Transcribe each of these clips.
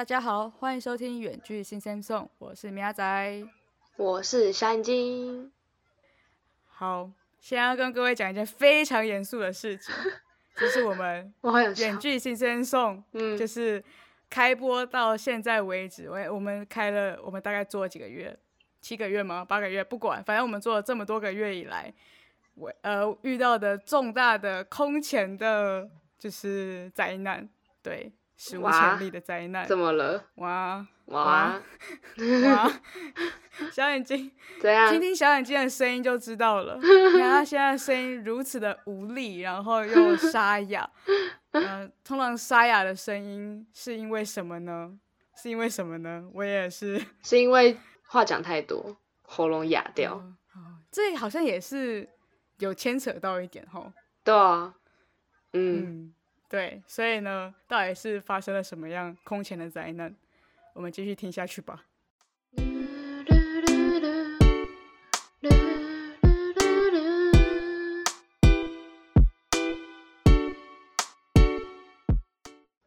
大家好，欢迎收听远距新鲜送，我是米亚仔，我是小眼睛。好，现在要跟各位讲一件非常严肃的事情，就是我们远距新鲜送，嗯，就是开播到现在为止，我我们开了，我们大概做了几个月，七个月吗？八个月？不管，反正我们做了这么多个月以来，我呃遇到的重大的空前的，就是灾难，对，史无哇前例的灾难，怎么了？哇哇，哇！小眼睛，怎样听？听小眼睛的声音就知道了。你看他现在声音如此的无力，然后又沙哑。嗯、通常沙哑的声音是因为什么呢？是因为什么呢？我也是。是因为话讲太多，喉咙哑掉。哦哦这好像也是有牵扯到一点吼。对啊，嗯，嗯，对，所以呢，到底是发生了什么样空前的灾难？我们继续听下去吧。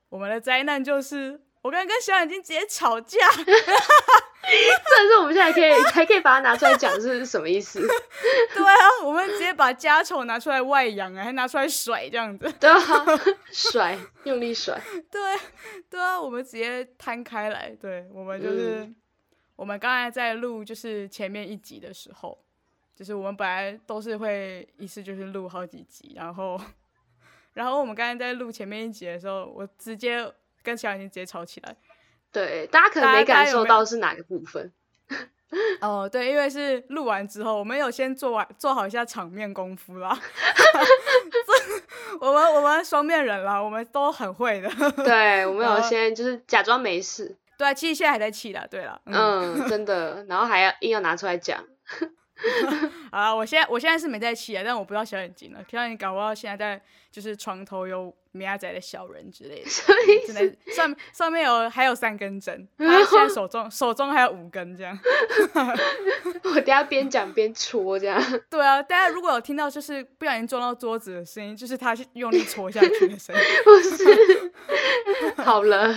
我们的灾难就是，我刚刚跟小眼睛直接吵架。但 是我们现在可以还可以把它拿出来讲是什么意思？对啊，我们直接把家丑拿出来外扬啊，还拿出来甩这样子。对啊，甩，用力甩。对对啊，我们直接摊开来。对，我们就是、我们刚才在录就是前面一集的时候，就是我们本来都是会一次就是录好几集，然后然后我们刚才在录前面一集的时候，我直接跟小眼睛直接吵起来。对，大家可能没感受到是哪个部分。哦，对，因为是录完之后，我们有先做完做好一下场面功夫啦。我们我们双面人啦，我们都很会的。对，我们有先就是假装没事，对啊，其实现在还在气啦。对了，嗯，嗯，真的，然后还要硬要拿出来讲。好啦，我现在我现在是没在气啊，但我不知道小眼睛了。小眼睛搞不好现在在就是床头有米亚仔的小人之类的，真的上上面有还有三根针，他现在手中手中还有五根这样。我等下边讲边戳这样。对啊，大家如果有听到就是不小心撞到桌子的声音，就是他用力戳下去的声音。不是，好了，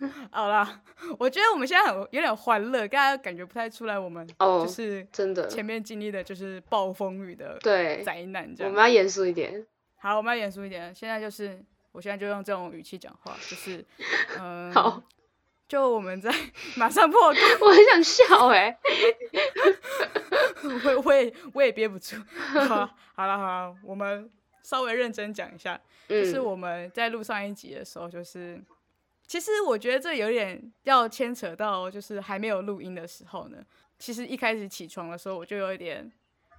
好啦，我觉得我们现在很有点欢乐，大家感觉不太出来我们哦就是真的，前面经历的就是暴风雨的对，灾难这样。我们要严肃一点。好，我们要严肃一点。现在就是，我现在就用这种语气讲话，就是，嗯、好，就我们在马上破功，我很想笑哎、我我也我也憋不住。好，好了好了，我们稍微认真讲一下，就是嗯，我们在录上一集的时候，就是，其实我觉得这有点要牵扯到，就是还没有录音的时候呢。其实一开始起床的时候，我就有一点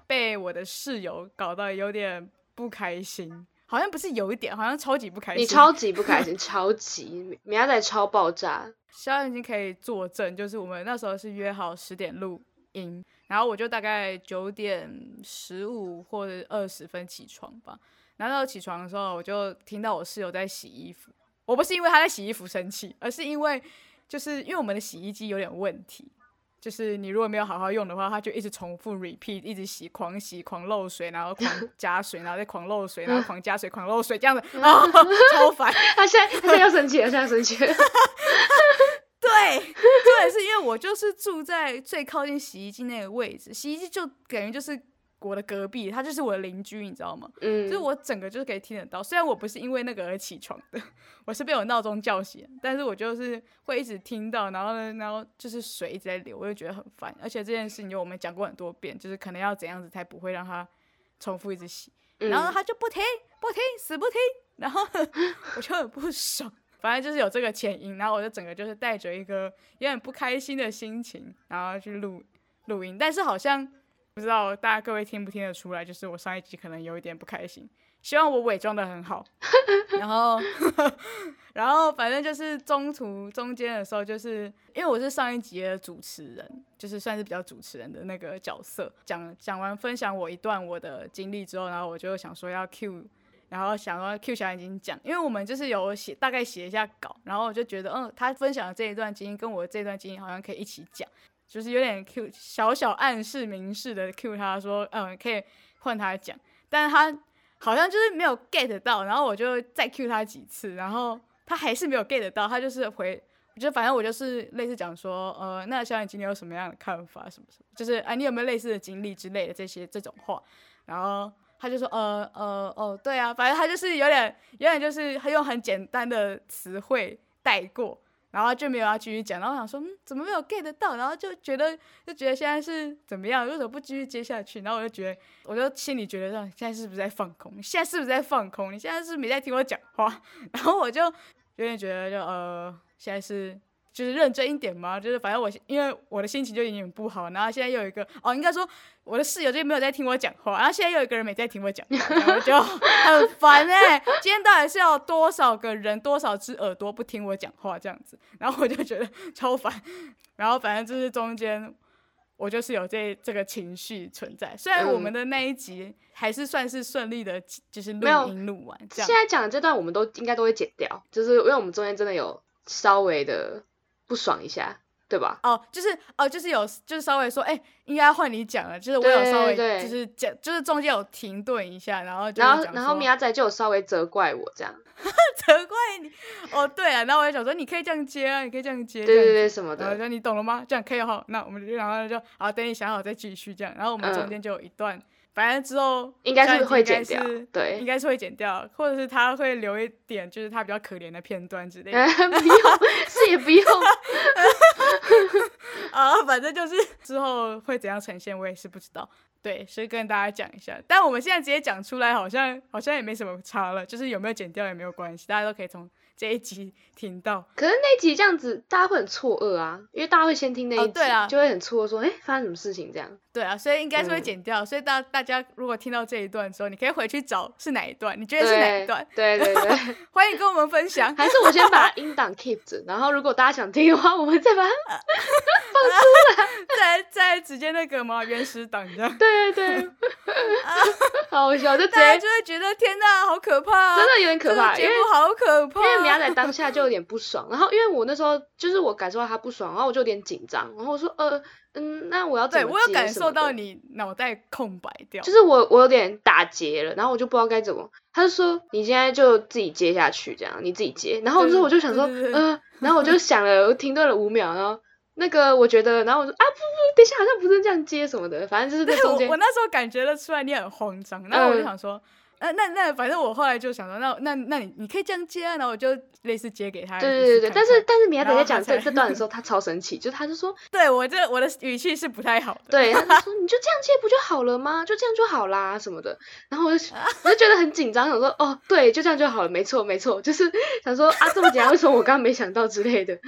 被我的室友搞到有点不开心，好像不是有一点，好像超级不开心。你超级不开心，超级，米亚仔超爆炸。肖眼睛可以作证，就是我们那时候是约好十点录音，然后我就大概九点十五或者二十分起床吧。然后起床的时候，我就听到我室友在洗衣服。我不是因为他在洗衣服生气，而是因为就是因为我们的洗衣机有点问题，就是你如果没有好好用的话，它就一直重复 repeat，一直洗，狂洗，狂漏水，然后狂 加水，然后再狂漏水，然后狂加水，狂漏水，这样子 啊，超烦。他现在他现在要生气了，现在生气了。对，对，是因为我就是住在最靠近洗衣机那个位置，洗衣机就感觉就是我的隔壁，他就是我的邻居，你知道吗？嗯就是，我整个就是可以听得到。虽然我不是因为那个而起床的，我是被我闹钟叫醒，但是我就是会一直听到，然后呢，然后就是水一直在流，我就觉得很烦。而且这件事情就我们讲过很多遍，就是可能要怎样子才不会让它重复一直洗。嗯然后他就不听，不听，死不听，然后我就很不爽。反正就是有这个前因，然后我就整个就是带着一个有点不开心的心情，然后去录录音。但是好像不知道大家各位听不听得出来，就是我上一集可能有一点不开心，希望我伪装的很好。然后，然后反正就是中途中间的时候，就是因为我是上一集的主持人，就是算是比较主持人的那个角色，讲讲完分享我一段我的经历之后，然后我就想说要 Q，然后想说 Q 小眼睛讲，因为我们就是有写大概写一下稿，然后我就觉得，嗯，他分享的这一段经历跟我这段经历好像可以一起讲，就是有点 Q 小小暗示明示的 Q 他说，嗯，可以换他讲，但是他好像就是没有 get 到，然后我就再 Q 他几次，然后他还是没有 get 到，他就是回就反正我就是类似讲说，呃，那小眼今天有什么样的看法，什么什么，就是啊，你有没有类似的经历之类的这些这种话，然后他就说，呃呃哦，对啊，反正他就是有点有点就是他用很简单的词汇带过。然后就没有要继续讲，然后我想说，嗯，怎么没有 get 到？然后就觉得，就觉得现在是怎么样？为什么不继续接下去？然后我就觉得，我就心里觉得，说现在是不是在放空？你现在是不是在放空？你现在是不是没在听我讲话？然后我就有点觉得，就呃，现在是。就是认真一点嘛，就是反正我因为我的心情就有点不好，然后现在又有一个哦，应该说我的室友就没有在听我讲话，然后现在又有一个人没在听我讲话，然后就 很烦哎。今天到底是要多少个人，多少只耳朵不听我讲话这样子？然后我就觉得超烦。然后反正就是中间我就是有这这个情绪存在。虽然我们的那一集还是算是顺利的，就是录音录完。这样。现在讲的这段我们都应该都会剪掉，就是因为我们中间真的有稍微的。不爽一下，对吧？哦，就是哦，就是有，就是稍微说，哎，应该换你讲了。就是我有稍微，就是讲，就是中间有停顿一下，然后然后然后米亚仔就有稍微责怪我这样，责怪你。哦，对啊，然后我就想说，你可以这样接啊，你可以这样接，对对对，什么的。那你懂了吗？这样可以哈。那我们就然后就好，等你想好再继续这样。然后我们中间就有一段。反正之后应该是会剪掉，对，应该是会剪掉，或者是他会留一点，就是他比较可怜的片段之类的。不用，是也不用。啊，反正就是之后会怎样呈现，我也是不知道。对，所以跟大家讲一下。但我们现在直接讲出来，好像好像也没什么差了，就是有没有剪掉也没有关系，大家都可以从。这一集听到，可是那集这样子，大家会很错愕啊，因为大家会先听那一集，就会很错愕说，哎，发生什么事情这样？对啊，所以应该是会剪掉。所以大大家如果听到这一段的时候，你可以回去找是哪一段，你觉得是哪一段？对对对，欢迎跟我们分享。还是我先把音档 keep 着，然后如果大家想听的话，我们再把它 放出来，再再直接那个嘛？原始档这样？对对对，好笑，就直接就会觉得天哪，好可怕，真的有点可怕，节目好可怕，因为米亚在当下就有点不爽，然后因为我那时候就是我感受到他不爽，然后我就有点紧张，然后我说呃。嗯，那我要怎么？对我有感受到你脑袋空白掉，就是我我有点打结了，然后我就不知道该怎么。他就说你现在就自己接下去，这样你自己接。然后之后我就想说，嗯，然后我就想了，我停顿了五秒，然后那个我觉得，然后我说啊不不，等一下好像不是这样接什么的，反正就是在中间。我那时候感觉得出来你很慌张，然后我就想说。那那那，反正我后来就想说，那那那你你可以这样接啊，然后我就类似接给他。对对对对，但是但是米亚仔在讲这这段的时候，他超神奇，就他就说，对我这我的语气是不太好的。对，他就说你就这样接不就好了吗？就这样就好啦什么的。然后我就我就觉得很紧张，想说哦，对，就这样就好了，没错没错，就是想说啊这么简单，为什么我刚刚没想到之类的。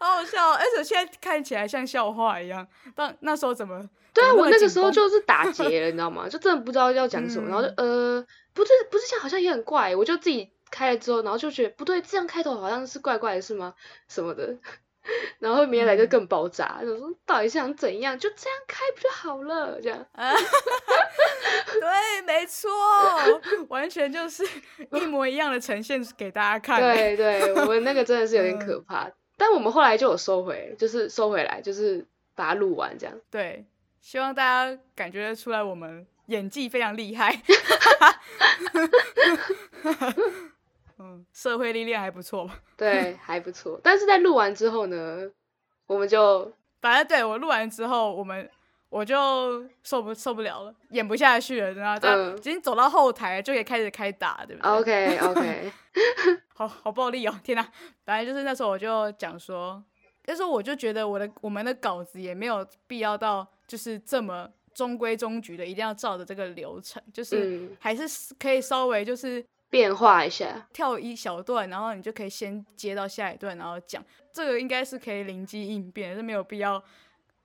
好好笑，而且现在看起来像笑话一样。但那时候怎么？对啊，我那个时候就是打结了，你知道吗？就真的不知道要讲什么，然后就呃，不是不是这样，好像也很怪。我就自己开了之后，然后就觉得不对，这样开头好像是怪怪的，是吗？什么的。然后明天来就更爆炸，就说到底想怎样？就这样开不就好了？这样。对，没错，完全就是一模一样的呈现给大家看。对对，我们那个真的是有点可怕，但我们后来就有收回，就是收回来，就是把它录完这样。对。希望大家感觉得出来，我们演技非常厉害。嗯，社会历练还不错吧？对，还不错。但是在录完之后呢，我们就反正对我录完之后，我们我就受不受不了了，演不下去了，然后已经走到后台就可以开始开打，对不对？OK OK，好好暴力哦！天哪，反正就是那时候我就讲说，那时候我就觉得我的我们的稿子也没有必要到。就是这么中规中矩的，一定要照着这个流程，就是还是可以稍微就是变化一下，跳一小段，然后你就可以先接到下一段，然后讲这个应该是可以灵机应变，是没有必要，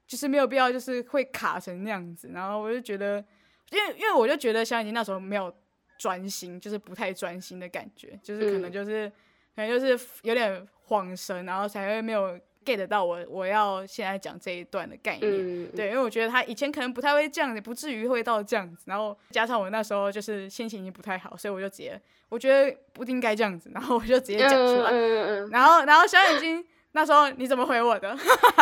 就是没有必要就是会卡成那样子。然后我就觉得，因为因为我就觉得小眼睛那时候没有专心，就是不太专心的感觉，就是可能就是可能就是有点晃神，然后才会没有。get 到我我要现在讲这一段的概念，对，因为我觉得他以前可能不太会这样，也不至于会到这样子。然后加上我那时候就是心情已经不太好，所以我就直接我觉得不应该这样子，然后我就直接讲出来。然后然后小眼睛那时候你怎么回我的？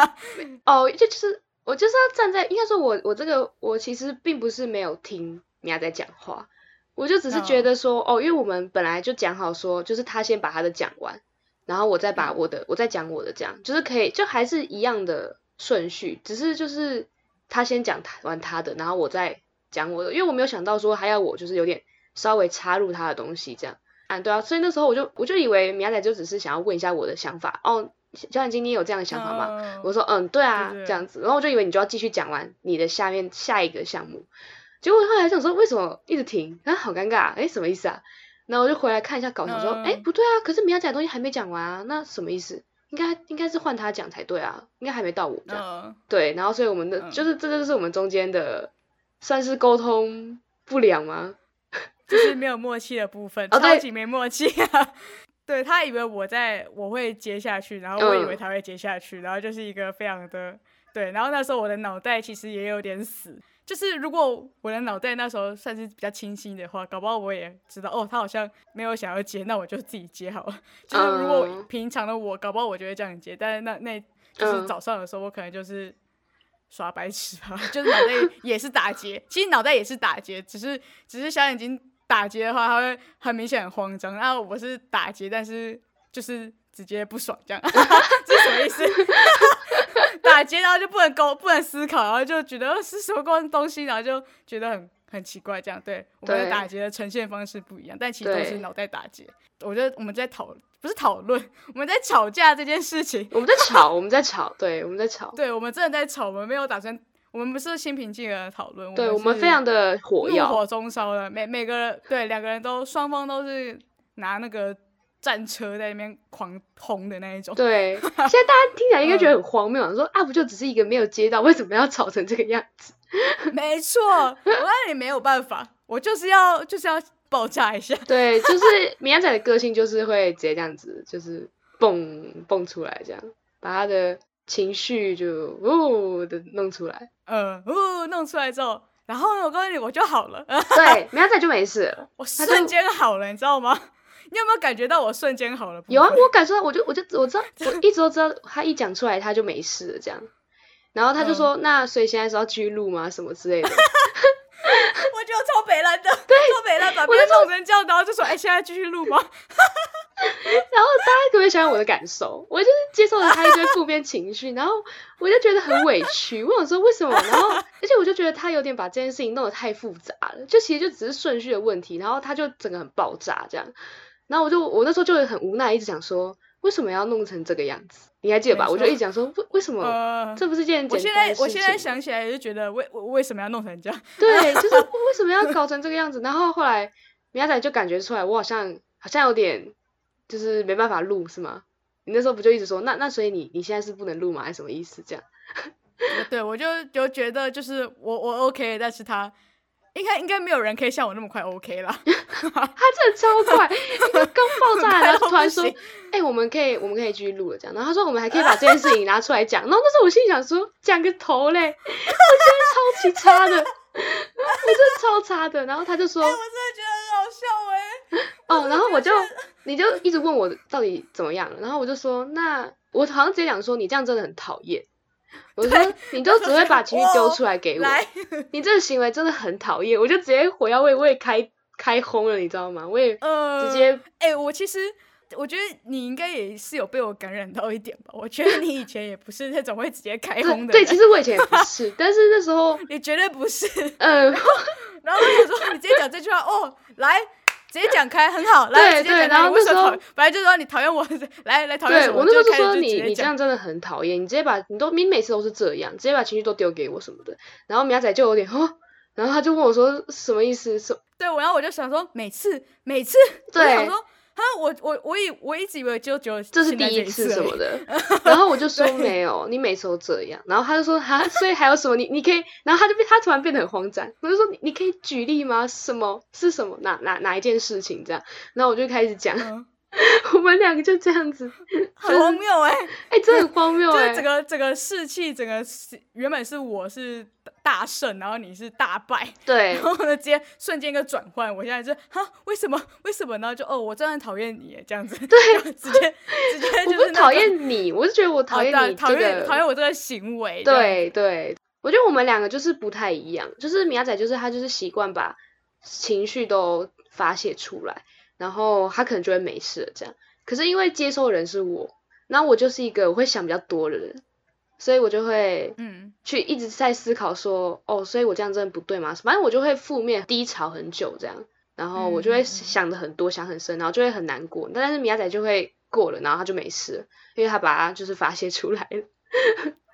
哦，就就是我就是要站在应该说，我我这个我其实并不是没有听米娅在讲话，我就只是觉得说，哦，因为我们本来就讲好说，就是他先把他的讲完，然后我再把我的，我再讲我的，这样就是可以，就还是一样的顺序，只是就是他先讲完他的，然后我再讲我的，因为我没有想到说还要我就是有点稍微插入他的东西这样，啊，对啊，所以那时候我就我就以为米亚仔就只是想要问一下我的想法，哦，小眼睛你有这样的想法吗？我说，嗯，对啊，这样子，然后我就以为你就要继续讲完你的下面下一个项目。结果后来想说，为什么一直停？啊，好尴尬！哎，什么意思啊？然后我就回来看一下稿，想说，哎，不对啊，可是米娅讲的东西还没讲完啊，那什么意思？应该应该是换他讲才对啊，应该还没到我这样。对，然后所以我们的就是这就是我们中间的算是沟通不良吗？就是没有默契的部分，超级没默契啊！对他以为我在我会接下去，然后我以为他会接下去，然后就是一个非常的对，然后那时候我的脑袋其实也有点死。就是如果我的脑袋那时候算是比较清晰的话，搞不好我也知道哦，他好像没有想要接，那我就自己接好了。就是如果平常的我，搞不好我就会这样接，但是那那就是早上的时候，我可能就是耍白痴吧，就是脑袋也是打结，其实脑袋也是打结，只是只是小眼睛打结的话，他会很明显很慌张，然后我是打结，但是就是直接不爽这样，这是什么意思？打结，然后就不能沟，不能思考，然后就觉得是什么东东西，然后就觉得很很奇怪。这样，对我们的打结的呈现方式不一样，但其实都是脑袋打结。我觉得我们在讨，不是讨论，我们在吵架这件事情。我们在吵，我们在吵，对，我们在吵。对，我们真的在吵，我们没有打算，我们不是心平气和的讨论。对，我们非常的火药，怒火中烧的。每每个对两个人都双方都是拿那个。战车在那边狂轰的那一种，对，现在大家听起来应该觉得很荒谬，说啊，不就只是一个没有接到，为什么要吵成这个样子？没错，我那里没有办法，我就是要就是要爆炸一下。对，就是米亚仔的个性就是会直接这样子，就是蹦蹦出来，这样把他的情绪就呜的弄出来，嗯，呜弄出来之后，然后我告诉你，我就好了。对，没有再就没事了，我瞬间好了，你知道吗？你有没有感觉到我瞬间好了？有啊，我感受到，我就我就我知道，我一直都知道，他一讲出来他就没事了这样。然后他就说：“那所以现在是要继续录吗？什么之类的？”我觉得超北蓝的，对，超北蓝，把别人弄成这样，然后就说：“哎，现在继续录吗？” 然后大家可不可以想想我的感受？我就是接受了他一堆负面情绪，然后我就觉得很委屈。我想说为什么？然后而且我就觉得他有点把这件事情弄得太复杂了，就其实就只是顺序的问题，然后他就整个很爆炸这样。然后我就我那时候就很无奈，一直想说为什么要弄成这个样子？你还记得吧？我就一直讲说为为什么这不是件简单的事情？我现在我现在想起来就觉得为为什么要弄成这样？对，就是为什么要搞成这个样子？然后后来米亚仔就感觉出来，我好像好像有点就是没办法录，是吗？你那时候不就一直说那那所以你你现在是不能录吗？还是什么意思？这样？对，我就就觉得就是我我 OK，但是他。应该应该没有人可以像我那么快 OK 了 他真的超快，刚爆炸然后突然说，哎，我们可以我们可以继续录了这样，然后他说我们还可以把这件事情拿出来讲，然后那时候我心里想说，讲个头嘞，我觉得超级差的，我真的超差的，然后他就说，我真的觉得很好笑哎，哦，然后我就你就一直问我到底怎么样，然后我就说，那我好像直接讲说你这样真的很讨厌。我说你就只会把情绪丢出来给我，你这个行为真的很讨厌。我就直接火药味，我也开开轰了，你知道吗？我也直接哎，我其实我觉得你应该也是有被我感染到一点吧。我觉得你以前也不是那种会直接开轰的。对，其实我以前也不是，但是那时候 你绝对不是。嗯，然后我想说你直接讲这句话哦，来。直接讲开很好，来直接讲开。然后那时候本来就说你讨厌我，来来讨厌我。我那时候就说你你这样真的很讨厌，你直接把你都你每次都是这样，直接把情绪都丢给我什么的。然后苗仔就有点哦，然后他就问我说什么意思？什对我，然后我就想说每次每次，对。他我我我以我一直以为就只有这是第一次什么的，然后我就说没有，你每次都这样，然后他就说哈，所以还有什么你你可以，然后他就被他突然变得很慌张，我就说你你可以举例吗？什么是什么哪哪哪一件事情这样？然后我就开始讲。我们两个就这样子，很荒谬哎，哎，真的很荒谬哎！整个整个士气，整个原本是我是大胜，然后你是大败，对，然后呢，直接瞬间一个转换，我现在就哈，为什么？为什么呢？就哦，我真的讨厌你这样子，对，直接直接就是讨厌你，我是觉得我讨厌你，讨厌讨厌我这个行为，对对，我觉得我们两个就是不太一样，就是米亚仔就是他就是习惯把。情绪都发泄出来，然后他可能就会没事了这样。可是因为接收人是我，那我就是一个我会想比较多的人，所以我就会嗯去一直在思考说，哦，所以我这样真的不对吗？反正我就会负面低潮很久这样，然后我就会嗯想的很多，想很深，然后就会很难过。但是米亚仔就会过了，然后他就没事了，因为他把他就是发泄出来了。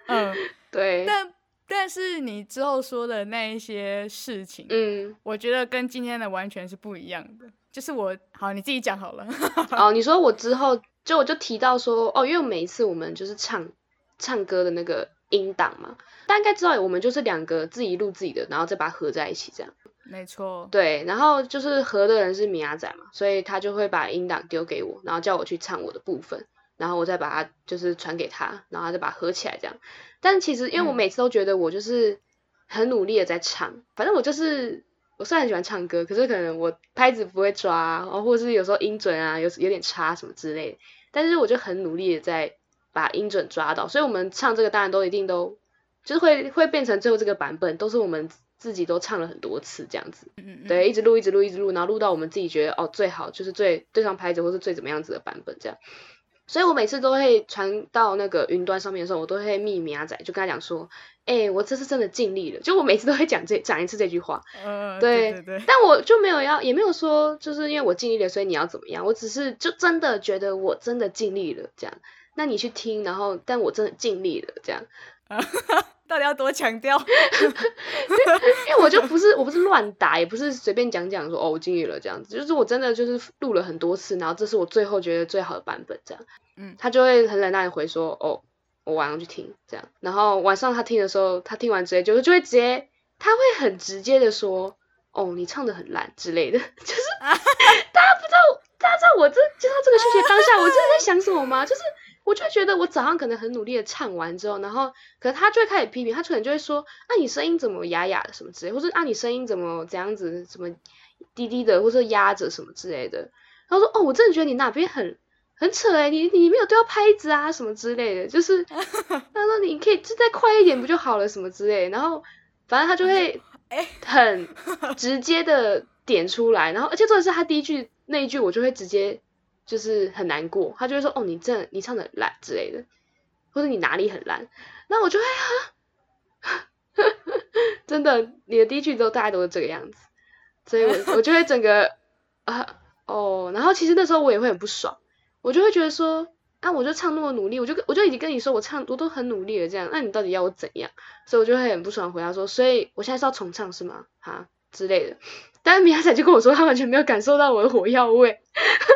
嗯，对，但但是你之后说的那一些事情，嗯，我觉得跟今天的完全是不一样的。就是我好，你自己讲好了。哦，你说我之后就我就提到说，哦，因为每一次我们就是唱唱歌的那个音档嘛，大家应该知道，我们就是两个自己录自己的，然后再把它合在一起这样。没错，对，然后就是合的人是米亚仔嘛，所以他就会把音档丢给我，然后叫我去唱我的部分，然后我再把它就是传给他，然后他再把它合起来这样。但其实因为我嗯每次都觉得我就是很努力的在唱，反正我就是我虽然很喜欢唱歌，可是可能我拍子不会抓啊，然后或者是有时候音准啊有有点差什么之类的，但是我就很努力的在把音准抓到，所以我们唱这个当然都一定都就是会会变成最后这个版本都是我们自己都唱了很多次这样子。嗯嗯，对，一直录，一直录，一直录，然后录到我们自己觉得哦最好，就是最对上拍子或是最怎么样子的版本这样。所以我每次都会传到那个云端上面的时候，我都会密名阿仔，就跟他讲说，哎、我这次真的尽力了。就我每次都会讲这讲一次这句话，嗯，对对对对，但我就没有要，也没有说就是因为我尽力了，所以你要怎么样。我只是就真的觉得我真的尽力了这样。那你去听，然后但我真的尽力了这样。到底要多强调？因 为我就不是我不是乱打，也不是随便讲讲说哦我尽力了这样子，就是我真的就是录了很多次，然后这是我最后觉得最好的版本这样。嗯他就会很冷淡的回说哦我晚上去听这样，然后晚上他听的时候，他听完直接就就会直接他会很直接的说哦你唱的很烂之类的，就是 大家不知道大家知道我这接到这个讯息当下我真的在想什么吗？就是。我就觉得我早上可能很努力的唱完之后，然后可能他就会开始批评，他可能就会说，啊你声音怎么哑哑的什么之类，或者啊你声音怎么怎样子，怎么低低的，或者压着什么之类的。然后说哦，我真的觉得你哪边很很扯诶，你你没有对到拍子啊什么之类的，就是 他说你可以就再快一点不就好了什么之类的。然后反正他就会哎很 直接的点出来，然后而且重点是他第一句那一句我就会直接。就是很难过，他就会说：“哦，你这你唱的烂之类的，或者你哪里很烂。”那我就会啊，真的，你的第一句都大概都是这个样子，所以我我就会整个啊哦，然后其实那时候我也会很不爽，我就会觉得说啊，我就唱那么努力，我就我就已经跟你说我唱我都很努力了这样，那你到底要我怎样？所以我就会很不爽回答说，所以我现在是要重唱是吗？哈之类的。但是米亚仔就跟我说，他完全没有感受到我的火药味，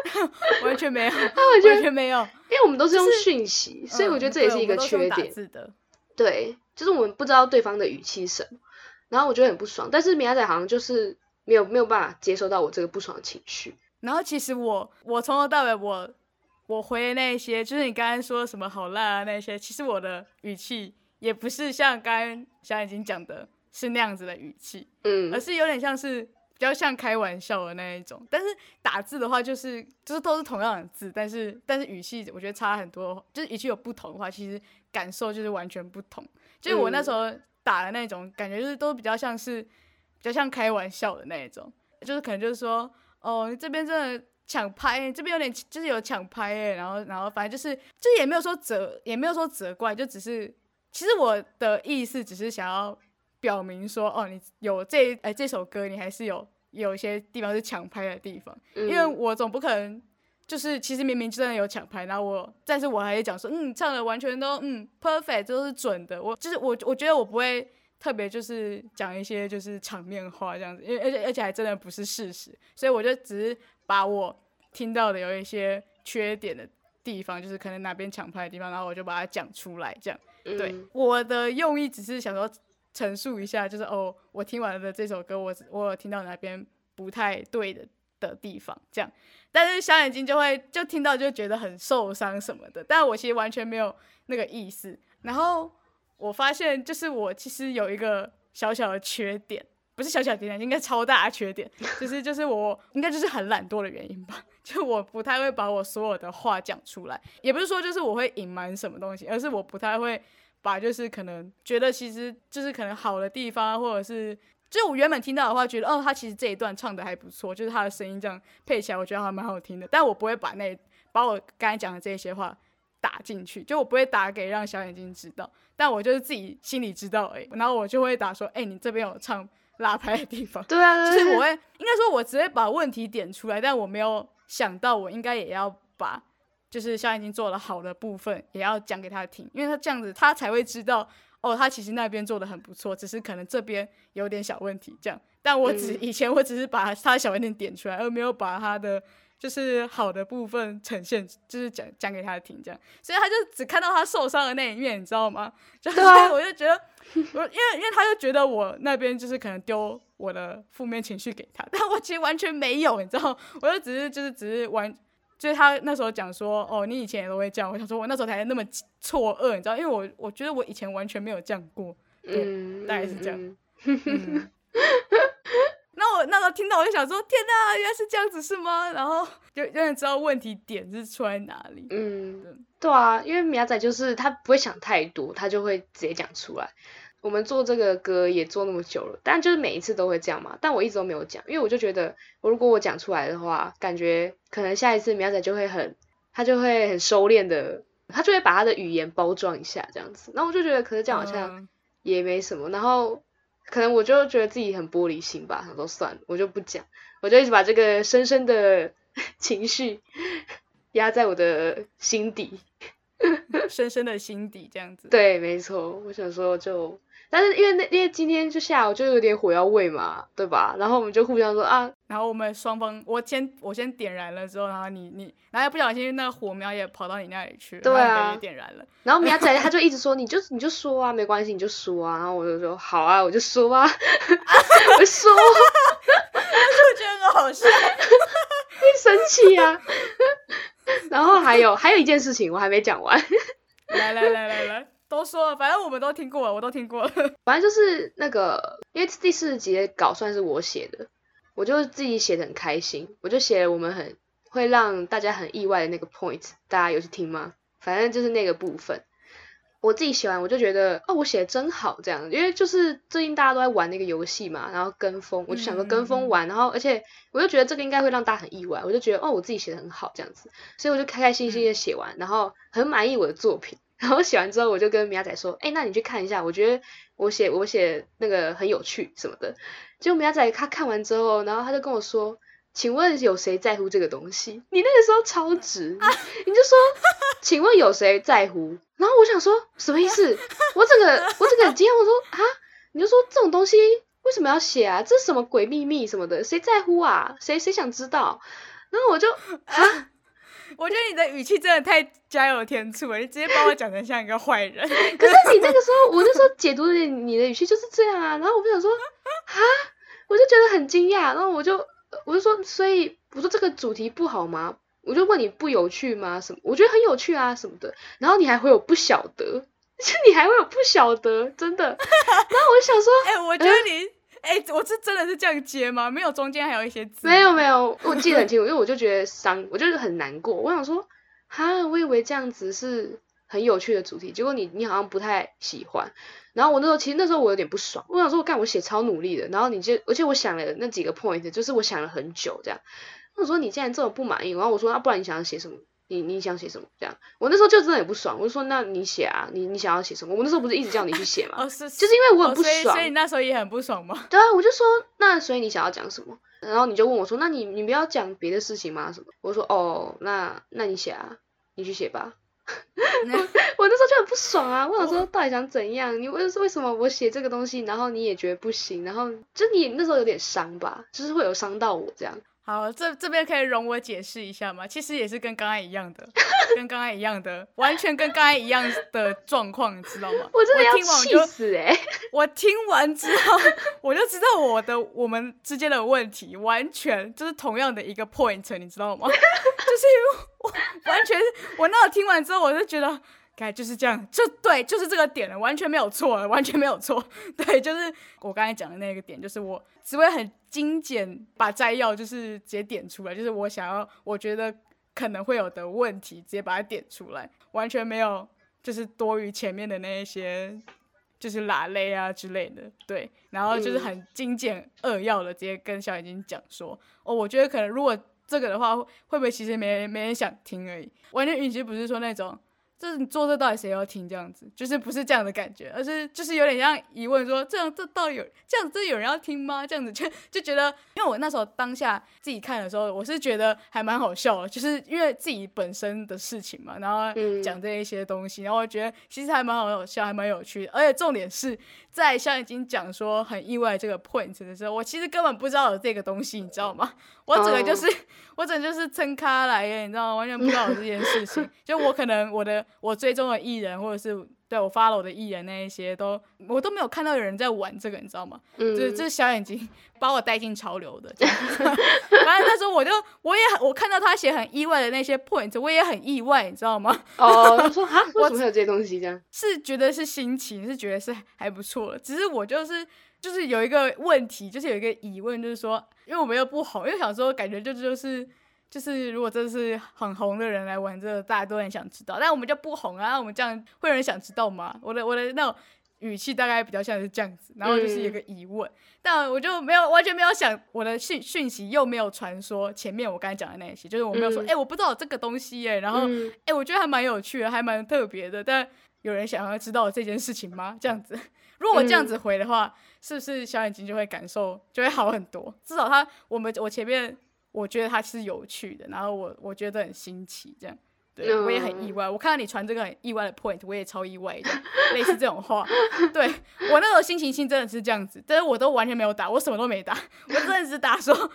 完全没有，他完全没有，因为我们都是用讯息，所以我觉得这也是一个缺点。对，就是我们不知道对方的语气是什么，然后我觉得很不爽。但是米亚仔好像就是没有没有办法接收到我这个不爽的情绪。然后其实我我从头到尾我我回的那些，就是你刚刚说什么好烂啊那些，其实我的语气也不是像刚刚小眼睛讲的是那样子的语气，嗯而是有点像是。比较像开玩笑的那一种，但是打字的话，就是就是都是同样的字，但是但是语气我觉得差很多，就是语气有不同的话，其实感受就是完全不同。就是我那时候打的那种感觉，就是都比较像是比较像开玩笑的那一种，就是可能就是说，哦，你这边真的抢拍，这边有点就是有抢拍哎，然后然后反正就是就也没有说责也没有说责怪，就只是其实我的意思只是想要。表明说，哦，你有这哎这首歌，你还是有有一些地方是抢拍的地方，嗯因为我总不可能就是其实明明真的有抢拍，然后我但是我还是讲说，嗯，唱的完全都嗯 perfect 都是准的，我就是我我觉得我不会特别就是讲一些就是场面话这样子，因为而且而且还真的不是事实，所以我就只是把我听到的有一些缺点的地方，就是可能哪边抢拍的地方，然后我就把它讲出来，这样。对，嗯我的用意只是想说。陈述一下，就是哦，我听完了这首歌，我我有听到哪边不太对的的地方，这样。但是小眼睛就会就听到就觉得很受伤什么的，但我其实完全没有那个意思。然后我发现，就是我其实有一个小小的缺点，不是小小的缺点，应该超大的缺点，就是就是我应该就是很懒惰的原因吧。就我不太会把我所有的话讲出来，也不是说就是我会隐瞒什么东西，而是我不太会。把就是可能觉得其实就是可能好的地方，或者是就是我原本听到的话，觉得哦，他其实这一段唱的还不错，就是他的声音这样配起来，我觉得还蛮好听的。但我不会把那把我刚才讲的这些话打进去，就我不会打给让小眼睛知道，但我就是自己心里知道哎，然后我就会打说，哎，你这边有唱拉拍的地方，对啊，就是我会应该说，我直接把问题点出来，但我没有想到我应该也要把就是小眼睛做了好的部分也要讲给他听，因为他这样子他才会知道。哦，他其实那边做的很不错，只是可能这边有点小问题这样。但我只以前我只是把他的小问题点出来，而没有把他的就是好的部分呈现，就是讲讲给他听这样。所以他就只看到他受伤的那一面，你知道吗？所以 我就觉得，我因为因为他就觉得我那边就是可能丢我的负面情绪给他，但我其实完全没有，你知道，我就只是就是只是完。就是他那时候讲说，哦，你以前也都会这样。我想说，我那时候才那么错愕，你知道，因为我我觉得我以前完全没有这样过，对，大概是这样。那我那时候听到，我就想说，天哪，原来是这样子，是吗？然后就有点知道问题点是出在哪里。嗯，对啊，因为苗仔就是他不会想太多，他就会直接讲出来。我们做这个歌也做那么久了，但就是每一次都会这样嘛。但我一直都没有讲，因为我就觉得，我如果我讲出来的话，感觉可能下一次苗仔就会很，他就会很收敛的，他就会把他的语言包装一下这样子。然后我就觉得，可是这样好像也没什么。然后可能我就觉得自己很玻璃心吧，他说算了，我就不讲，我就一直把这个深深的 情绪 压在我的心底，深深的心底这样子。对，没错，我想说就。但是因为那因为今天就下午就有点火药味嘛，对吧？然后我们就互相说啊，然后我们双方我先我先点燃了之后，然后你你，然后不小心那个火苗也跑到你那里去，对啊，点燃了。然后苗仔他就一直说，你就你就说啊，没关系，你就说啊。然后我就说好啊，我就说啊，我说，就觉得很好笑，会生气啊。然后还有还有一件事情我还没讲完，来来来来来。都说了，反正我们都听过了，我都听过了。反正就是那个，因为第四集的稿算是我写的，我就自己写的很开心，我就写了我们很会让大家很意外的那个 point，大家有去听吗？反正就是那个部分，我自己写完我就觉得，哦，我写的真好，这样，因为就是最近大家都在玩那个游戏嘛，然后跟风，我就想说跟风玩，然后而且我就觉得这个应该会让大家很意外，我就觉得，哦，我自己写的很好，这样子，所以我就开开心心的写完，然后很满意我的作品。然后写完之后，我就跟米亚仔说：“哎，那你去看一下，我觉得我写我写那个很有趣什么的。”结果米亚仔他看完之后，然后他就跟我说：“请问有谁在乎这个东西？”你那个时候超直，你就说：“请问有谁在乎？”然后我想说什么意思？我整个我整个今天，我说啊，你就说这种东西为什么要写啊？这是什么鬼秘密什么的？谁在乎啊？谁谁想知道？然后我就啊。我觉得你的语气真的太加油添醋了，你直接把我讲成像一个坏人。可是你那个时候，我那时候解读的你的语气就是这样啊，然后我就想说啊，我就觉得很惊讶，然后我就我就说，所以我说这个主题不好吗？我就问你不有趣吗？什么？我觉得很有趣啊什么的，然后你还会有不晓得，就 你还会有不晓得，真的。然后我就想说，哎，我觉得你。哎，我是真的是这样接吗？没有中间还有一些字？没有没有，我记得很清楚，因为我就觉得伤，我就是很难过。我想说，哈，我以为这样子是很有趣的主题，结果你你好像不太喜欢。然后我那时候其实那时候我有点不爽，我想说，我干我写超努力的，然后你就而且我想了那几个 point，就是我想了很久这样。我说你既然这么不满意，然后我说那不然你想要写什么？你你想写什么？这样，我那时候就真的很不爽，我就说，那你写啊，你你想要写什么？我那时候不是一直叫你去写吗？哦，是，就是因为我很不爽，所以你那时候也很不爽吗？对啊，我就说，那所以你想要讲什么？然后你就问我说，那你你不要讲别的事情吗？什么？我说，哦，那那你写啊，你去写吧。我那时候就很不爽啊，我想说，到底想怎样？你为为什么我写这个东西，然后你也觉得不行？然后就你那时候有点伤吧，就是会有伤到我这样。好，这这边可以容我解释一下吗？其实也是跟刚刚一样的，跟刚刚一样的，完全跟刚刚一样的状况，你知道吗？我真的要气死哎！我听完之后，我就知道我的我们之间的问题，完全就是同样的一个 point，你知道吗？就是因为我完全，我那听完之后，我就觉得。该就是这样，就对，就是这个点了，完全没有错，完全没有错。对，就是我刚才讲的那个点，就是我只会很精简把摘要，就是直接点出来，就是我想要，我觉得可能会有的问题，直接把它点出来，完全没有就是多于前面的那一些，就是拉勒啊之类的，对，然后就是很精简扼要的直接跟小眼睛讲说，哦，我觉得可能如果这个的话，会不会其实没人没人想听而已，完全语气不是说那种。就是你做这到底谁要听这样子，就是不是这样的感觉，而是就是有点像疑问说，这样这到底有这样这有人要听吗？这样子 就就觉得，因为我那时候当下自己看的时候，我是觉得还蛮好笑的，就是因为自己本身的事情嘛，然后讲这一些东西，然后我觉得其实还蛮好笑，还蛮有趣的，而且重点是在像已经讲说很意外这个 point 的时候，我其实根本不知道有这个东西，你知道吗？我整个就是我整个就是撑开来的，你知道吗？完全不知道有这件事情，就我可能我的。我追踪的艺人，或者是对我 follow 的艺人那一些，都我都没有看到有人在玩这个，你知道吗？嗯，就是这小眼睛把我带进潮流的。反正那时候我就我也我看到他写很意外的那些 point，我也很意外，你知道吗？哦，他说啊，为什么有这些东西？这样是觉得是新奇，是觉得是还不错。只是我就是就是有一个问题，就是有一个疑问，就是说，因为我们又不红，因为小时候感觉就就是。就是如果真的是很红的人来玩这个，大家都很想知道。但我们就不红啊，那我们这样会有人想知道吗？我的我的那种语气大概比较像是这样子，然后就是一个疑问。但我就没有完全没有想我的讯讯息又没有传说前面我刚才讲的那些，就是我没有说哎我不知道这个东西耶，然后哎我觉得还蛮有趣的，还蛮特别的。但有人想要知道这件事情吗？这样子，如果我这样子回的话，是不是小眼睛就会感受就会好很多？至少他我们我前面。我觉得它是有趣的，然后我我觉得很新奇，这样，对我也很意外。我看到你传这个很意外的 point，我也超意外的，类似这种话，对我那时候心情性真的是这样子，但是我都完全没有打，我什么都没打，我真的是打说。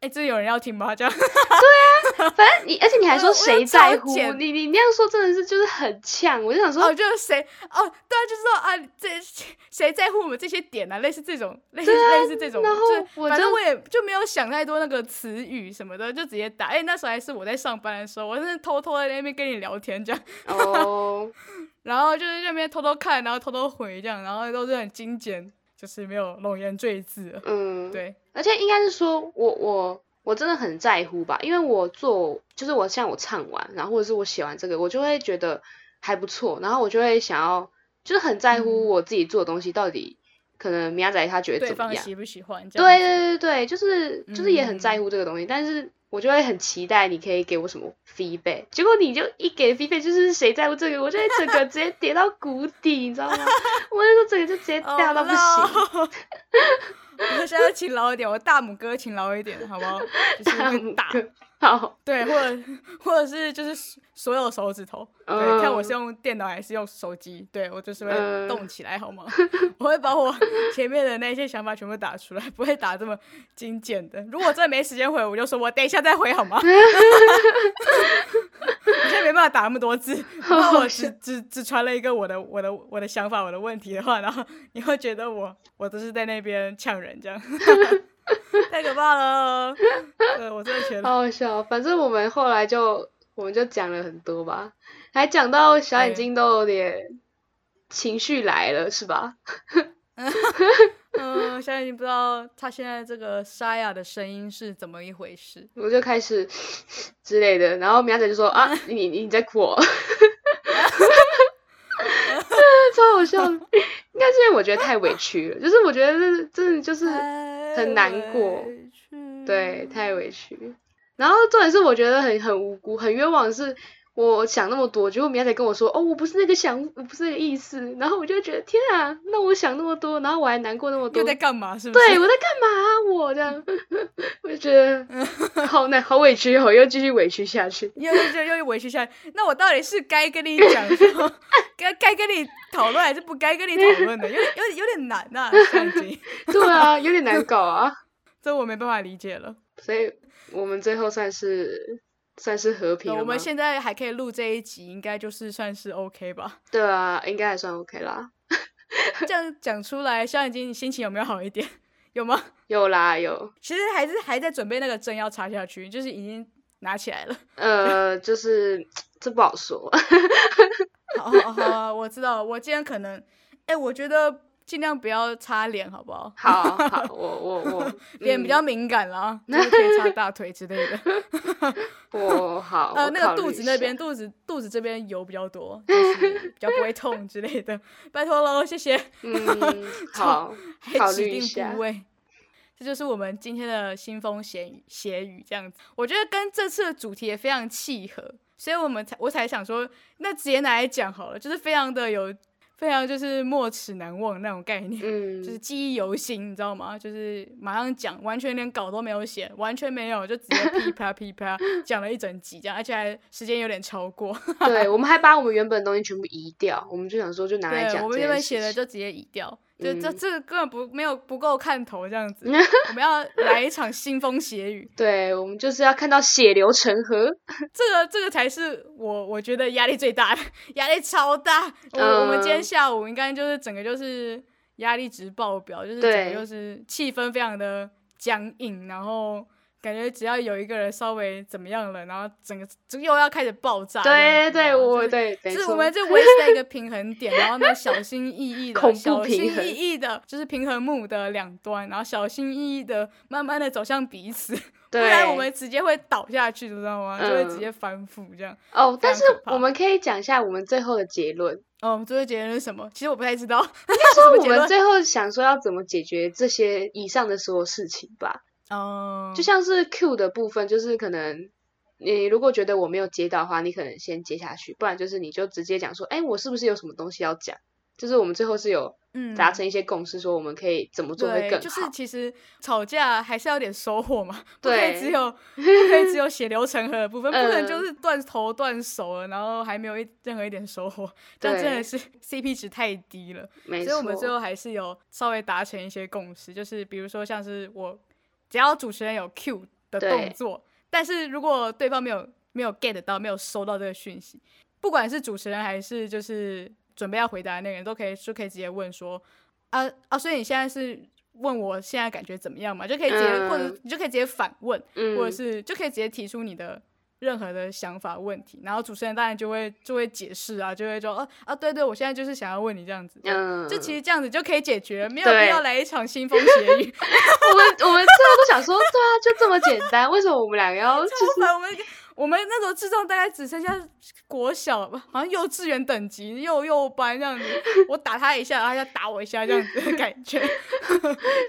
哎，这有人要听吗？这样？对啊，反正你，而且你还说谁在乎你？你那样说真的是就是很呛，我就想说，哦，就是谁？哦，对啊，就是说啊，这谁在乎我们这些点啊？类似这种，类似类似这种，然后反正我也就没有想太多那个词语什么的，就直接打。哎，那时候还是我在上班的时候，我是偷偷在那边跟你聊天这样。哦。然后就是那边偷偷看，然后偷偷回这样，然后都是很精简。就是没有龙颜赘字，嗯，对，而且应该是说，我我我真的很在乎吧，因为我做就是我像我唱完，然后或者是我写完这个，我就会觉得还不错，然后我就会想要，就是很在乎我自己做的东西到底可能米亚仔他觉得怎么样，喜不喜欢？对对对对，就是就是也很在乎这个东西，但是。我就会很期待你可以给我什么 feedback，结果你就一给 feedback 就是谁在乎这个，我就会整个直接跌到谷底，你知道吗？我那时候整个就直接 掉到不行。我现在勤劳一点，我大拇哥勤劳一点，好不好？大拇哥。好，对，或者或者是就是所有手指头，对，看我是用电脑还是用手机，对我就是会动起来，好吗？我会把我前面的那些想法全部打出来，不会打这么精简的。如果真的没时间回，我就说我等一下再回，好吗？你现在没办法打那么多字，如果我只只只传了一个我的我的我的想法我的问题的话，然后你会觉得我我都是在那边呛人这样。太可怕了！对我真的觉得好好笑。反正我们后来就我们就讲了很多吧，还讲到小眼睛都有点情绪来了，是吧？嗯，小眼睛不知道他现在这个沙哑的声音是怎么一回事。我就开始之类的，然后苗仔就说啊，你你在哭。超好笑，应该是因为我觉得太委屈了，就是我觉得这真的就是很难过，对，太委屈。然后重点是我觉得很很无辜、很冤枉是。我想那么多，结果明仔跟我说，哦，我不是那个想，我不是那个意思，然后我就觉得天啊，那我想那么多，然后我还难过那么多，又在干嘛？是不是？对，我在干嘛？我这样，我就觉得好难，好委屈哦，又继续委屈下去，又又又委屈下去。那我到底是该跟你讲说，该该跟你讨论，还是不该跟你讨论的？有点有点有点难呐，感觉。对啊，有点难搞啊，这我没办法理解了。所以我们最后算是。算是和平我们现在还可以录这一集，应该就是算是 OK 吧？对啊，应该还算 OK 啦。这样讲出来，肖眼睛心情有没有好一点？有吗？有啦，有。其实还是还在准备那个针要插下去，就是已经拿起来了。呃，就是这不好说。好好好，我知道。我今天可能，哎，我觉得。尽量不要擦脸，好不好？好好，我我我 脸比较敏感啦，就是可以擦大腿之类的。我好，呃，那个肚子那边，肚子肚子这边油比较多，就是比较不会痛之类的。拜托喽，谢谢。嗯，好，还指定部位。这就是我们今天的新风血雨，血雨这样子，我觉得跟这次的主题也非常契合，所以我们才我才想说，那直接拿来讲好了，就是非常的有。非常就是没齿难忘那种概念，嗯，就是记忆犹新，你知道吗？就是马上讲，完全连稿都没有写，完全没有，就直接噼啪噼啪 讲了一整集这样，而且还时间有点超过。对，我们还把我们原本的东西全部移掉，我们就想说就拿来讲。我们原本写的就直接移掉。这这这个根本不没有不够看头这样子，我们要来一场腥风血雨。对，我们就是要看到血流成河。这个这个才是我我觉得压力最大的，压力超大。我我们今天下午应该就是整个就是压力值爆表，就是整个就是气氛非常的僵硬，然后。感觉只要有一个人稍微怎么样了，然后整个就又要开始爆炸。对对，我对，就是我们就维持在一个平衡点，然后呢，小心翼翼的，小心翼翼的，就是平衡木的两端，然后小心翼翼的，慢慢的走向彼此，不然我们直接会倒下去，知道吗？就会直接翻覆这样。哦，但是我们可以讲一下我们最后的结论。哦，最后结论是什么？其实我不太知道。应该说 我们最后想说要怎么解决这些以上的所有事情吧。哦，就像是 Q 的部分，就是可能你如果觉得我没有接到的话，你可能先接下去，不然就是你就直接讲说，哎，我是不是有什么东西要讲？就是我们最后是有达成一些共识，说我们可以怎么做会更好。就是其实吵架还是要点收获嘛，不可以只有不可以只有血流成河的部分，不能就是断头断手了，然后还没有一任何一点收获，这真的是 CP 值太低了。所以我们最后还是有稍微达成一些共识，就是比如说像是我。只要主持人有 Q 的动作，但是如果对方没有没有 get 到，没有收到这个讯息，不管是主持人还是就是准备要回答的那个人，都可以就可以直接问说啊啊，所以你现在是问我现在感觉怎么样嘛？就可以直接或者你就可以直接反问，或者是就可以直接提出你的。任何的想法问题，然后主持人当然就会就会解释啊，就会说哦啊对对，我现在就是想要问你这样子，嗯，就其实这样子就可以解决，没有必要来一场腥风血雨。我们我们最后都想说，对啊，就这么简单，为什么我们两个要？就是我们我们那时候智障大概只剩下国小，好像幼稚园等级，幼幼班这样子，我打他一下，然后他打我一下这样子的感觉，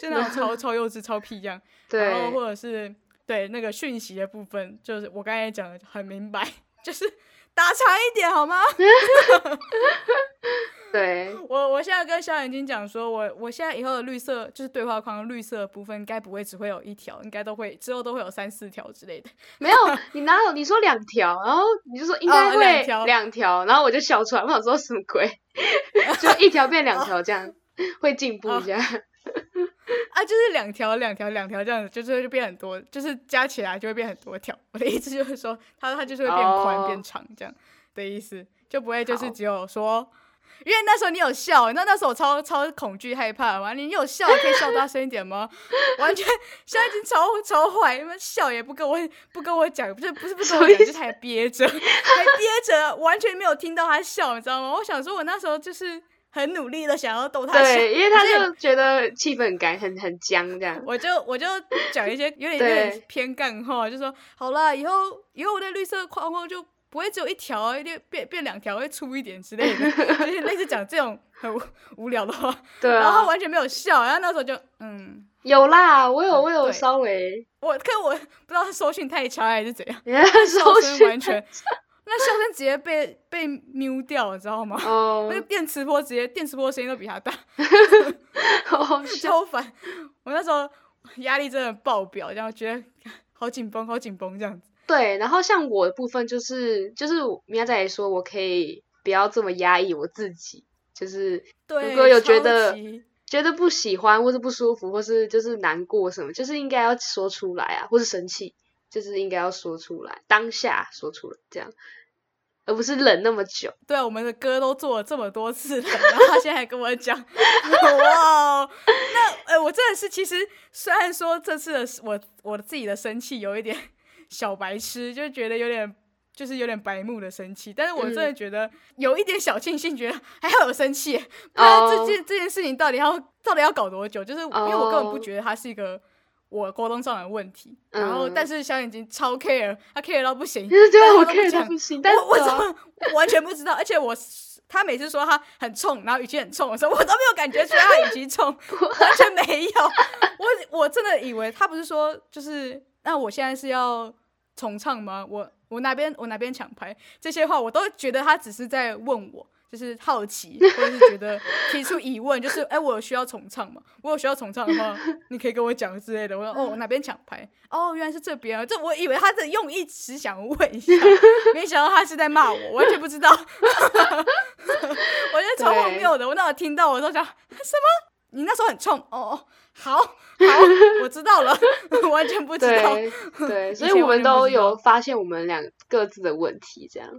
就那种超超幼稚、超屁这样，然后或者是。对那个讯息的部分，就是我刚才讲的很明白，就是打长一点好吗？对我，我现在跟小眼睛讲说，我我现在以后的绿色就是对话框绿色部分，应该不会只会有一条，应该都会之后都会有三四条之类的。没有，你哪有？你说两条，然后你就说应该会两条，然后我就笑出来，我想说什么鬼？就一条变两条这样，会进步一下。啊，就是两条、两条、两条这样子，就是就变很多，就是加起来就会变很多条。我的意思就是说，它它就是会变宽、变长这样的意思，就不会就是只有说，因为那时候你有笑，那那时候我超超恐惧害怕嘛，你有笑可以笑大声一点吗？完全现在已经超超坏，因为笑也不跟我不跟我讲，不是不是不跟我讲，就是还憋着，还憋着，完全没有听到他笑，你知道吗？我想说，我那时候就是。很努力的想要逗他笑，对，因为他就觉得气氛感很很僵这样。我就我就讲一些有点 有点偏干话，就说好了，以后以后我的绿色框框就不会只有一条，一定变变两条，会粗一点之类的，就是类似讲这种很 无聊的话。对啊。然后完全没有笑，然后那时候就嗯，有啦，我有我有稍微，我可我不知道是收讯太差还是怎样，收讯完全。那笑声直接被被瞄掉，你知道吗？哦那个电磁波直接电磁波声音都比他大，超烦！我那时候压力真的爆表，然后觉得好紧绷，好紧绷这样子。对，然后像我的部分就是就是明仔也说，我可以不要这么压抑我自己，就是如果有觉得觉得不喜欢或是不舒服或是就是难过什么，就是应该要说出来啊，或是生气。就是应该要说出来，当下说出来，这样，而不是冷那么久。对啊，我们的歌都做了这么多次了，然后他现在还跟我讲，哇，那呃，我真的是，其实虽然说这次的我我自己的生气有一点小白痴，就觉得有点。就是有点白目的生气，但是我真嗯的觉得有一点小庆幸，觉得还好有生气，不然这哦件这件事情到底要到底要搞多久？就是因为我根本不哦觉得它是一个我沟通上的问题，然后嗯但是小眼睛超 care，他 care 到不行，对我 care 到不行，但我我怎啊么完全不知道？而且我他每次说他很冲，然后语气很冲的时候，我都没有感觉出来他语气冲，完全没有。我我真的以为他不是说就是那我现在是要重唱吗？我我哪边我哪边抢拍这些话，我都觉得他只是在问我。就是好奇，或者是觉得提出疑问，就是 哎、我有需要重唱吗？我有需要重唱的话，你可以跟我讲之类的。我说哦，我哪边抢牌？哦，原来是这边啊！这我以为他的用意只想问一下，没想到他是在骂我，完全不知道。我觉得超荒谬的。我那会听到，我都想什么？你那时候很冲哦哦，好好，我知道了，完全不知道。对对，所以我们都有发现我们两各自的问题，这样，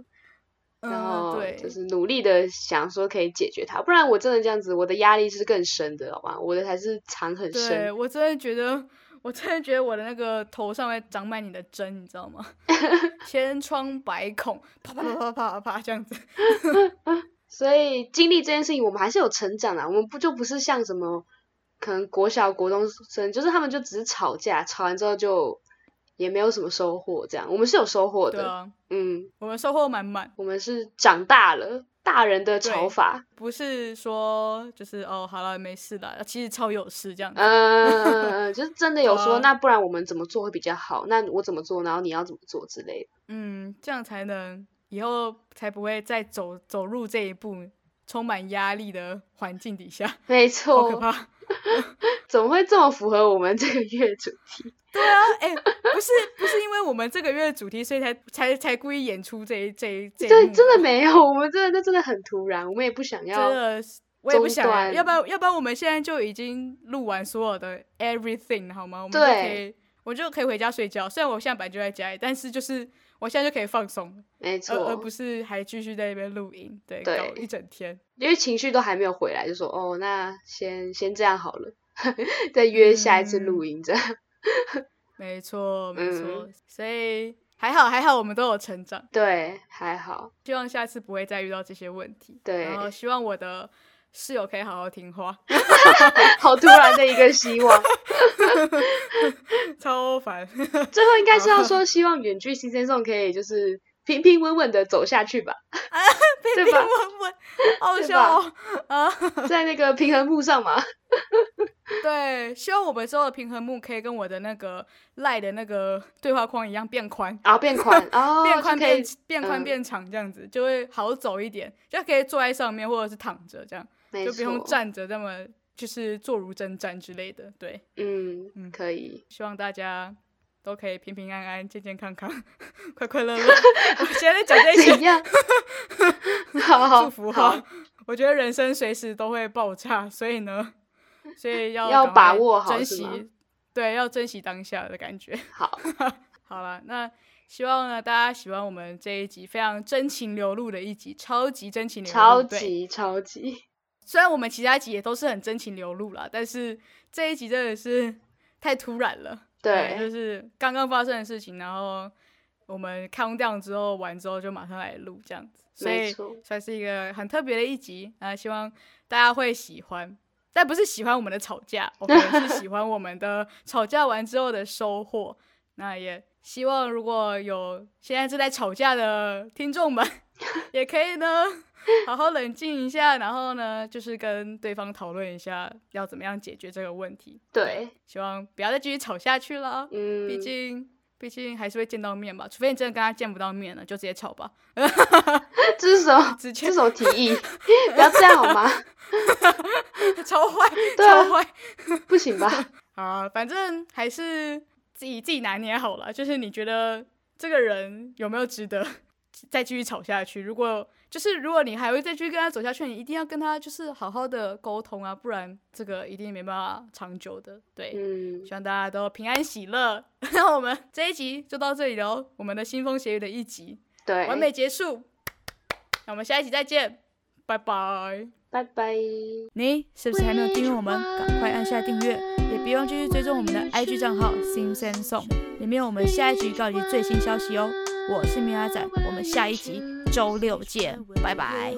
然嗯，后，就是努力的想说可以解决它，不然我真的这样子，我的压力是更深的，好吗？我的才是藏很对深。我真的觉得，我真的觉得我的那个头上面长满你的针，你知道吗？千疮百孔，啪啪啪啪啪啪啪这样子。所以经历这件事情，我们还是有成长的。我们不就不是像什么，可能国小、国中生，就是他们就只是吵架，吵完之后就也没有什么收获，这样。我们是有收获的，嗯，我们收获满满，我们是长大了，大人的对吵法，不是说就是哦，好了，没事了，其实超有事这样子。嗯，就是真的 有说，那不然我们怎么做会比较好？那我怎么做，然后你要怎么做之类的。嗯，这样才能以后才不会再走走入这一步充满压力的环境底下，没好可错，怕。怎么会这么符合我们这个月主题？对啊，哎、不是不是因为我们这个月的主题，所以才才才故意演出这一这一这一对，真的没有，我们真的那真的很突然，我们也不想要真。的，我也不想啊，要不然要不然我们现在就已经录完所有的 everything 好吗？我们就可对以，我就可以回家睡觉。虽然我现在本来就在家里，但是就是我现在就可以放松，没错而不，是还继续在那边录音，对，对搞一整天。因为情绪都还没有回来，就说哦，那先先这样好了，再约下一次嗯录音这样。没错，没错，嗯所以还好还好，我们都有成长。对，还好，希望下次不会再遇到这些问题。对然后希望我的室友可以好好听话，好突然的一个希望。超烦。最后应该是要说，希望远距新生送可以就是平平稳稳的走下去吧，对吧？问问，好对笑哦。啊，在那个平衡木上嘛。对，希望我们之后的平衡木可以跟我的那个赖的那个对话框一样变宽。然后变宽，哦，变宽 变变宽嗯变长，这样子就会好走一点，就可以坐在上面或者是躺着，这样没就不用，站着这么就是坐如针毡之类的。对，嗯嗯可以。希望大家都可以平平安安、健健康康、快快乐乐。我现在在讲这些怎样？好好祝福哈，我觉得人生随时都会爆炸，所以呢，所以要要把握好珍惜，对，要珍惜当下的感觉。好，好了，那希望呢大家喜欢我们这一集非常真情流露的一集，超级真情流露，超对级超级，虽然我们其他集也都是很真情流露啦，但是这一集真的是太突然了。就，是刚刚发生的事情，然后我们 count down 之后完之后就马上来录这样子，所以，算是一个很特别的一集啊、希望大家会喜欢。但不是喜欢我们的吵架，我可能是喜欢我们的 吵架完之后的收获。那也希望如果有现在正在吵架的听众们，也可以呢 好好冷静一下，然后呢就是跟对方讨论一下要怎么样解决这个问题。对，希望不要再继续吵下去了。嗯，毕竟，毕竟还是会见到面吧，除非你真的跟他见不到面了，就直接吵吧，这是什么？这是什么提议？不要这样好吗？超坏，对啊超坏。不行吧？啊，反正还是自己自己拿捏好了。就是你觉得这个人有没有值得再继续吵下去？如果就是如果你还会再继续跟他走下去，你一定要跟他就是好好的沟通啊，不然这个一定没办法长久的。对，嗯，希望大家都平安喜乐。那我们这一集就到这里喽，我们的腥风血雨的一集对，完美结束。那我们下一集再见，拜拜。拜拜。你是不是还没有订阅我们？赶快按下订阅，也别忘继续追踪我们的 IG 账号 Sim Sam Song，里面有我们下一集预告及最新消息哦。我是米阿仔，我们下一集周六见拜拜。